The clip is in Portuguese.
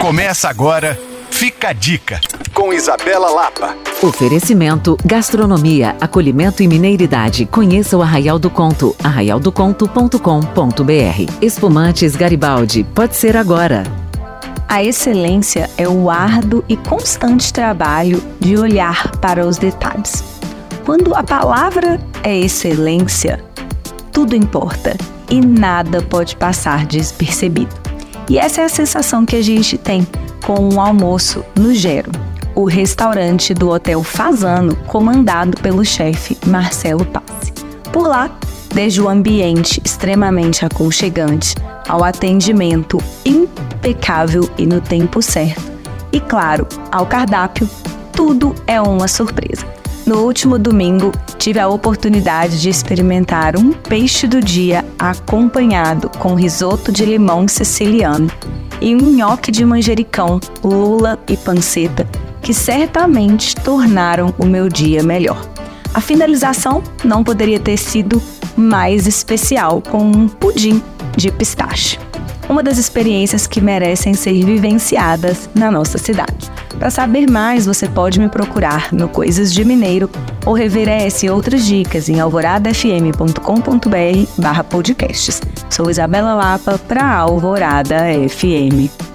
Começa agora, fica a dica, com Isabela Lapa. Oferecimento, gastronomia, acolhimento e mineiridade. Conheça o Arraial do Conto, arraialdoconto.com.br. Espumantes Garibaldi, pode ser agora. A excelência é o árduo e constante trabalho de olhar para os detalhes. Quando a palavra é excelência, tudo importa e nada pode passar despercebido. E essa é a sensação que a gente tem com o almoço no Gero, o restaurante do Hotel Fazano, comandado pelo chefe Marcelo Passi. Por lá, desde o ambiente extremamente aconchegante ao atendimento impecável e no tempo certo, e claro, ao cardápio, tudo é uma surpresa. No último domingo, tive a oportunidade de experimentar um peixe do dia acompanhado com risoto de limão siciliano e um nhoque de manjericão, lula e panceta, que certamente tornaram o meu dia melhor. A finalização não poderia ter sido mais especial com um pudim de pistache uma das experiências que merecem ser vivenciadas na nossa cidade. Para saber mais, você pode me procurar no Coisas de Mineiro ou rever essa e outras dicas em alvoradafm.com.br barra podcasts. Sou Isabela Lapa para Alvorada FM.